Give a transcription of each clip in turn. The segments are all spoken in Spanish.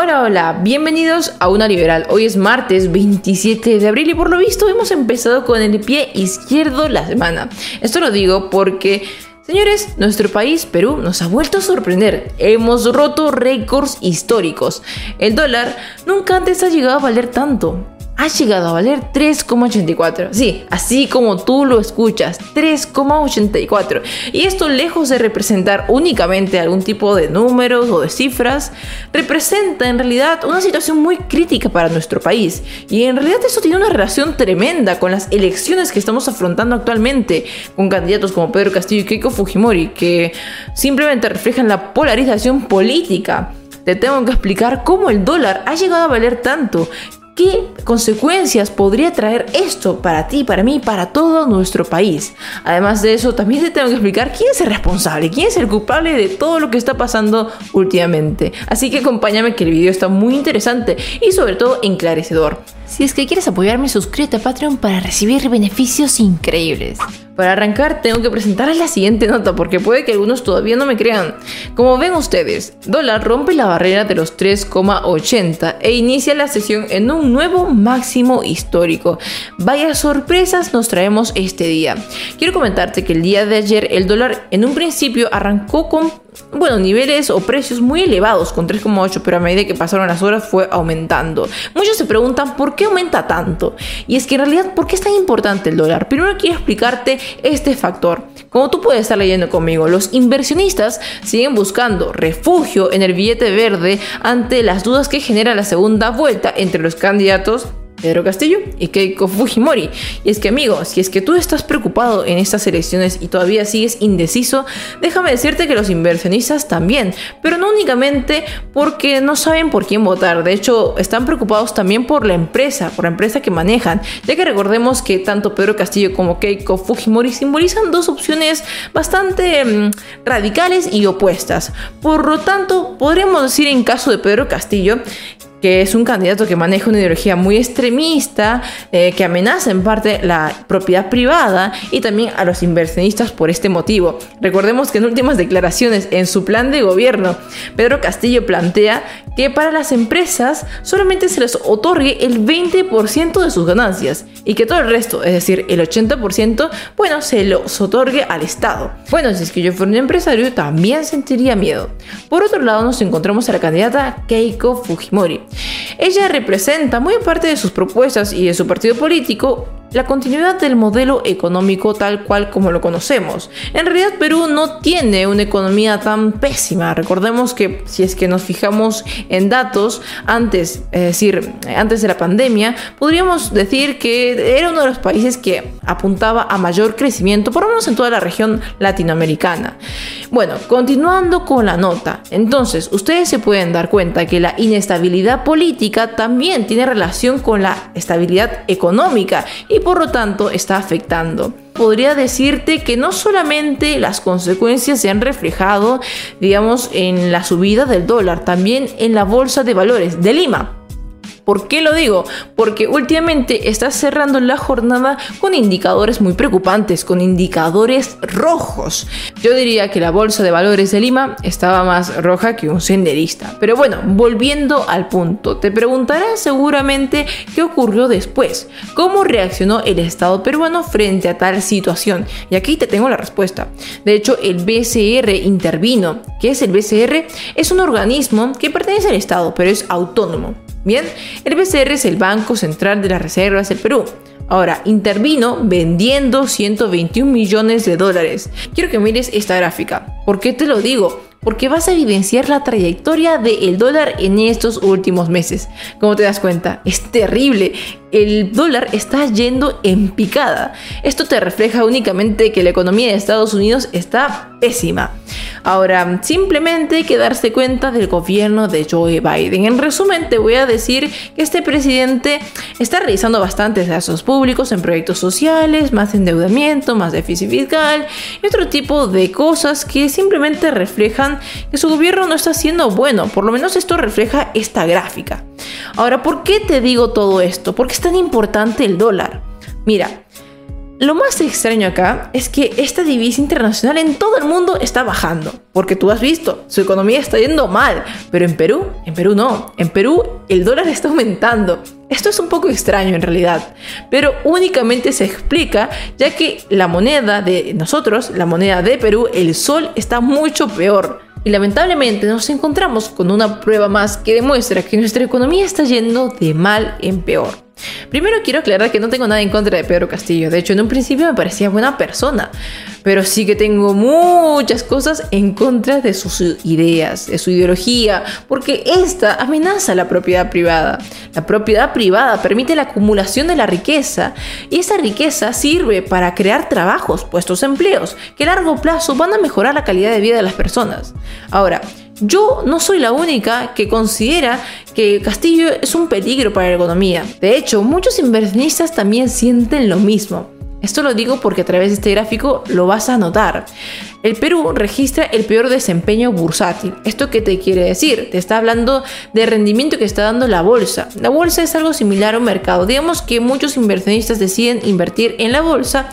Hola, hola, bienvenidos a Una Liberal. Hoy es martes 27 de abril y por lo visto hemos empezado con el pie izquierdo la semana. Esto lo digo porque Señores, nuestro país, Perú, nos ha vuelto a sorprender. Hemos roto récords históricos. El dólar nunca antes ha llegado a valer tanto ha llegado a valer 3,84. Sí, así como tú lo escuchas, 3,84. Y esto lejos de representar únicamente algún tipo de números o de cifras, representa en realidad una situación muy crítica para nuestro país. Y en realidad eso tiene una relación tremenda con las elecciones que estamos afrontando actualmente, con candidatos como Pedro Castillo y Keiko Fujimori, que simplemente reflejan la polarización política te tengo que explicar cómo el dólar ha llegado a valer tanto, ¿Qué consecuencias podría traer esto para ti, para mí, para todo nuestro país? Además de eso, también te tengo que explicar quién es el responsable, quién es el culpable de todo lo que está pasando últimamente. Así que acompáñame que el video está muy interesante y sobre todo enclarecedor. Si es que quieres apoyarme, suscríbete a Patreon para recibir beneficios increíbles. Para arrancar tengo que presentarles la siguiente nota porque puede que algunos todavía no me crean. Como ven ustedes, dólar rompe la barrera de los 3,80 e inicia la sesión en un nuevo máximo histórico. Vaya sorpresas nos traemos este día. Quiero comentarte que el día de ayer el dólar en un principio arrancó con bueno, niveles o precios muy elevados con 3,8, pero a medida que pasaron las horas fue aumentando. Muchos se preguntan por qué aumenta tanto. Y es que en realidad, ¿por qué es tan importante el dólar? Primero quiero explicarte este factor. Como tú puedes estar leyendo conmigo, los inversionistas siguen buscando refugio en el billete verde ante las dudas que genera la segunda vuelta entre los candidatos Pedro Castillo y Keiko Fujimori. Y es que amigo, si es que tú estás preocupado en estas elecciones y todavía sigues indeciso, déjame decirte que los inversionistas también, pero no únicamente porque no saben por quién votar, de hecho están preocupados también por la empresa, por la empresa que manejan, ya que recordemos que tanto Pedro Castillo como Keiko Fujimori simbolizan dos opciones bastante mm, radicales y opuestas. Por lo tanto, podríamos decir en caso de Pedro Castillo que es un candidato que maneja una ideología muy extremista, eh, que amenaza en parte la propiedad privada y también a los inversionistas por este motivo. Recordemos que en últimas declaraciones en su plan de gobierno, Pedro Castillo plantea que para las empresas solamente se les otorgue el 20% de sus ganancias y que todo el resto, es decir, el 80%, bueno, se los otorgue al Estado. Bueno, si es que yo fuera un empresario, también sentiría miedo. Por otro lado, nos encontramos a la candidata Keiko Fujimori. Ella representa muy parte de sus propuestas y de su partido político la continuidad del modelo económico tal cual como lo conocemos. En realidad Perú no tiene una economía tan pésima. Recordemos que si es que nos fijamos en datos antes, es decir, antes de la pandemia, podríamos decir que era uno de los países que apuntaba a mayor crecimiento, por lo menos en toda la región latinoamericana. Bueno, continuando con la nota. Entonces, ustedes se pueden dar cuenta que la inestabilidad política también tiene relación con la estabilidad económica por lo tanto está afectando. Podría decirte que no solamente las consecuencias se han reflejado, digamos, en la subida del dólar, también en la bolsa de valores de Lima. ¿Por qué lo digo? Porque últimamente está cerrando la jornada con indicadores muy preocupantes, con indicadores rojos. Yo diría que la bolsa de valores de Lima estaba más roja que un senderista. Pero bueno, volviendo al punto, te preguntarás seguramente qué ocurrió después, cómo reaccionó el Estado peruano frente a tal situación. Y aquí te tengo la respuesta. De hecho, el BCR intervino. ¿Qué es el BCR? Es un organismo que pertenece al Estado, pero es autónomo. Bien, el BCR es el Banco Central de las Reservas del Perú. Ahora, intervino vendiendo 121 millones de dólares. Quiero que mires esta gráfica. ¿Por qué te lo digo? Porque vas a evidenciar la trayectoria del dólar en estos últimos meses. Como te das cuenta, es terrible el dólar está yendo en picada. Esto te refleja únicamente que la economía de Estados Unidos está pésima. Ahora, simplemente hay que darse cuenta del gobierno de Joe Biden. En resumen, te voy a decir que este presidente está realizando bastantes gastos públicos en proyectos sociales, más endeudamiento, más déficit fiscal y otro tipo de cosas que simplemente reflejan que su gobierno no está siendo bueno. Por lo menos esto refleja esta gráfica. Ahora, ¿por qué te digo todo esto? Porque es tan importante el dólar. Mira, Lo más extraño acá es que esta divisa internacional en todo el mundo está bajando, porque tú has visto, su economía está yendo mal, pero en Perú, en Perú no, en Perú el dólar está aumentando. Esto es un poco extraño en realidad, pero únicamente se explica ya que la moneda de nosotros, la moneda de Perú, el sol está mucho peor. Y lamentablemente nos encontramos con una prueba más que demuestra que nuestra economía está yendo de mal en peor. Primero quiero aclarar que no tengo nada en contra de Pedro Castillo. De hecho, en un principio me parecía buena persona. Pero sí que tengo muchas cosas en contra de sus ideas, de su ideología, porque esta amenaza la propiedad privada. La propiedad privada permite la acumulación de la riqueza y esa riqueza sirve para crear trabajos, puestos empleos, que a largo plazo van a mejorar la calidad de vida de las personas. Ahora, yo no soy la única que considera que Castillo es un peligro para la economía. De hecho, muchos inversionistas también sienten lo mismo. Esto lo digo porque a través de este gráfico lo vas a notar. El Perú registra el peor desempeño bursátil. ¿Esto qué te quiere decir? Te está hablando de rendimiento que está dando la bolsa. La bolsa es algo similar a un mercado. Digamos que muchos inversionistas deciden invertir en la bolsa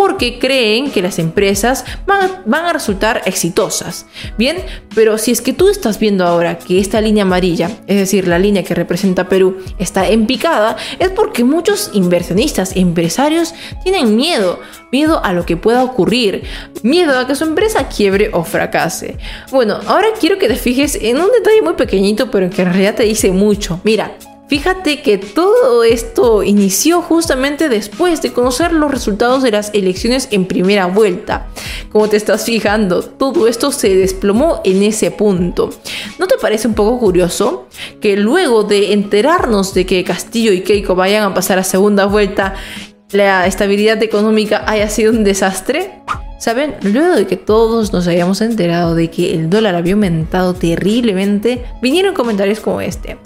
porque creen que las empresas van a, resultar exitosas. Bien, pero si es que tú estás viendo ahora que esta línea amarilla, es decir, la línea que representa Perú, está en picada, es porque muchos inversionistas, empresarios, tienen miedo, miedo a lo que pueda ocurrir, miedo a que su empresa quiebre o fracase. Bueno, ahora quiero que te fijes en un detalle muy pequeñito, pero que en realidad te dice mucho. Mira, Fíjate que todo esto inició justamente después de conocer los resultados de las elecciones en primera vuelta. Como te estás fijando, todo esto se desplomó en ese punto. ¿No te parece un poco curioso que luego de enterarnos de que Castillo y Keiko vayan a pasar a segunda vuelta, la estabilidad económica haya sido un desastre? ¿Saben? Luego de que todos nos hayamos enterado de que el dólar había aumentado terriblemente, vinieron comentarios como este.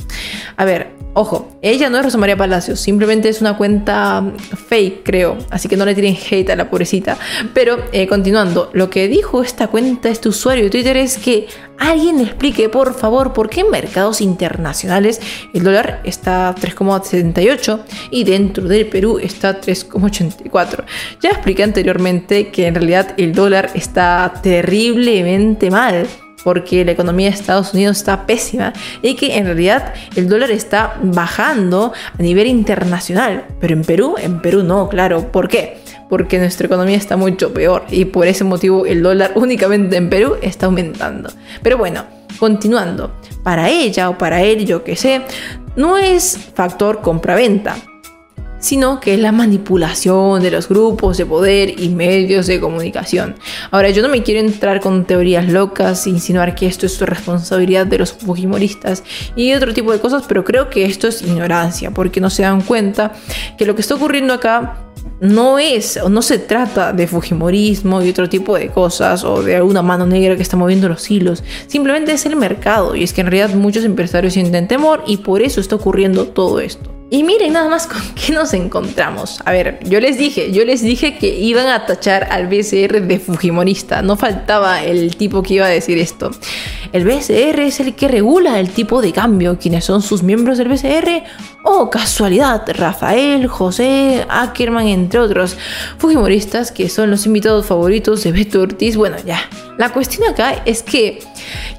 A ver, Ojo, ella no es Rosa María Palacios, simplemente es una cuenta fake, creo. Así que no le tiren hate a la pobrecita. Pero eh, continuando, lo que dijo esta cuenta, este usuario de Twitter, es que alguien explique, por favor, por qué en mercados internacionales el dólar está 3,78 y dentro del Perú está 3,84. Ya expliqué anteriormente que en realidad el dólar está terriblemente mal porque la economía de Estados Unidos está pésima y que en realidad el dólar está bajando a nivel internacional. Pero en Perú, en Perú no, claro. ¿Por qué? Porque nuestra economía está mucho peor y por ese motivo el dólar únicamente en Perú está aumentando. Pero bueno, continuando, para ella o para él, yo que sé, no es factor compra-venta sino que es la manipulación de los grupos de poder y medios de comunicación. Ahora, yo no me quiero entrar con teorías locas, insinuar que esto es responsabilidad de los fujimoristas y otro tipo de cosas, pero creo que esto es ignorancia, porque no se dan cuenta que lo que está ocurriendo acá no es o no se trata de fujimorismo y otro tipo de cosas o de alguna mano negra que está moviendo los hilos. Simplemente es el mercado y es que en realidad muchos empresarios sienten temor y por eso está ocurriendo todo esto. Y miren nada más con qué nos encontramos. A ver, yo les dije, yo les dije que iban a tachar al BCR de Fujimorista. No faltaba el tipo que iba a decir esto. El BCR es el que regula el tipo de cambio. ¿Quiénes son sus miembros del BCR? Oh, casualidad, Rafael, José, Ackerman, entre otros Fujimoristas que son los invitados favoritos de Beto Ortiz. Bueno, ya. La cuestión acá es que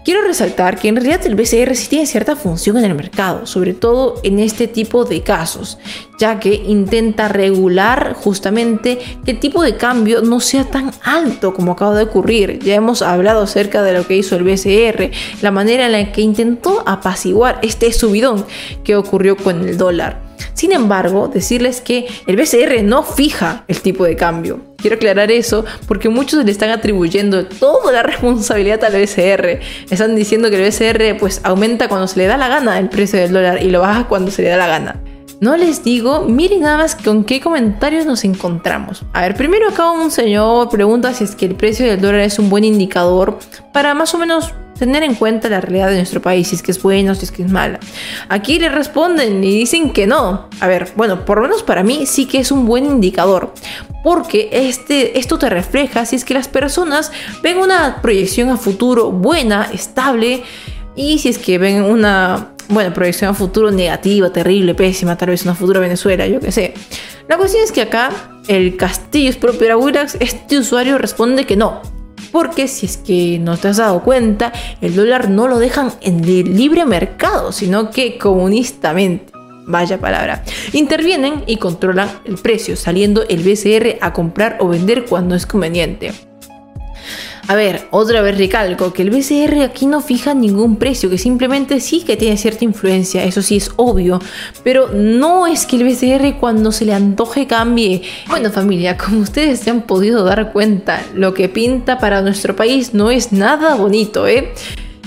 Quiero resaltar que en realidad el BCR sí tiene cierta función en el mercado, sobre todo en este tipo de casos, ya que intenta regular justamente que el tipo de cambio no sea tan alto como acaba de ocurrir. Ya hemos hablado acerca de lo que hizo el BCR, la manera en la que intentó apaciguar este subidón que ocurrió con el dólar. Sin embargo, decirles que el BCR no fija el tipo de cambio. Quiero aclarar eso porque muchos le están atribuyendo toda la responsabilidad al BCR. Están diciendo que el BCR pues aumenta cuando se le da la gana el precio del dólar y lo baja cuando se le da la gana. No les digo, miren nada más con qué comentarios nos encontramos. A ver, primero acá un señor pregunta si es que el precio del dólar es un buen indicador para más o menos tener en cuenta la realidad de nuestro país, si es que es bueno, si es que es mala. Aquí le responden y dicen que no. A ver, bueno, por lo menos para mí sí que es un buen indicador, porque este, esto te refleja si es que las personas ven una proyección a futuro buena, estable, y si es que ven una bueno, proyección a futuro negativa, terrible, pésima, tal vez una futura Venezuela, yo qué sé. La cuestión es que acá el Castillo es propio de Willax, este usuario responde que no. Porque si es que no te has dado cuenta, el dólar no lo dejan en el libre mercado, sino que comunistamente. Vaya palabra. Intervienen y controlan el precio, saliendo el BCR a comprar o vender cuando es conveniente. A ver, otra vez recalco que el BCR aquí no fija ningún precio, que simplemente sí que tiene cierta influencia, eso sí es obvio, pero no es que el BCR cuando se le antoje cambie. Bueno familia, como ustedes se han podido dar cuenta, lo que pinta para nuestro país no es nada bonito, ¿eh?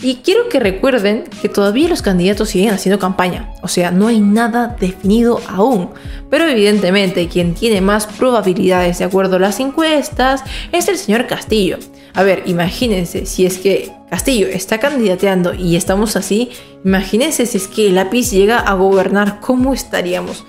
Y quiero que recuerden que todavía los candidatos siguen haciendo campaña, o sea, no hay nada definido aún. Pero evidentemente quien tiene más probabilidades de acuerdo a las encuestas es el señor Castillo. A ver, imagínense, si es que Castillo está candidateando y estamos así, imagínense si es que el lápiz llega a gobernar, ¿cómo estaríamos?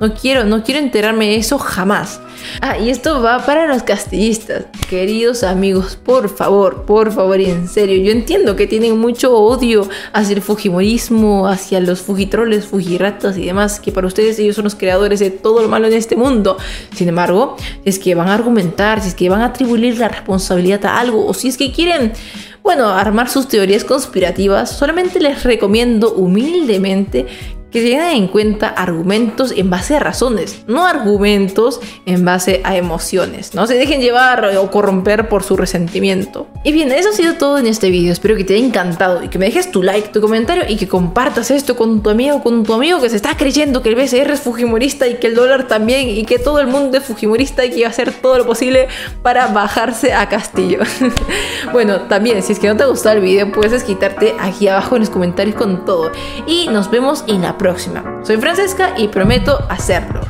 No quiero, no quiero enterarme de eso jamás. Ah, y esto va para los castillistas. Queridos amigos, por favor, por favor, y en serio, yo entiendo que tienen mucho odio hacia el fujimorismo, hacia los fujitroles, fujiratas y demás, que para ustedes ellos son los creadores de todo lo malo en este mundo. Sin embargo, si es que van a argumentar, si es que van a atribuir la responsabilidad a algo, o si es que quieren bueno, armar sus teorías conspirativas, solamente les recomiendo humildemente que tengan en cuenta argumentos en base a razones, no argumentos en base a emociones. No se dejen llevar o corromper por su resentimiento. Y bien, eso ha sido todo en este video. Espero que te haya encantado y que me dejes tu like, tu comentario y que compartas esto con tu amigo, con tu amigo que se está creyendo que el BCR es fujimorista y que el dólar también y que todo el mundo es fujimorista y que va a hacer todo lo posible para bajarse a Castillo. bueno, también, si es que no te ha gustado el video, puedes quitarte aquí abajo en los comentarios con todo. Y nos vemos en la próxima próxima. Soy Francesca y prometo hacerlo.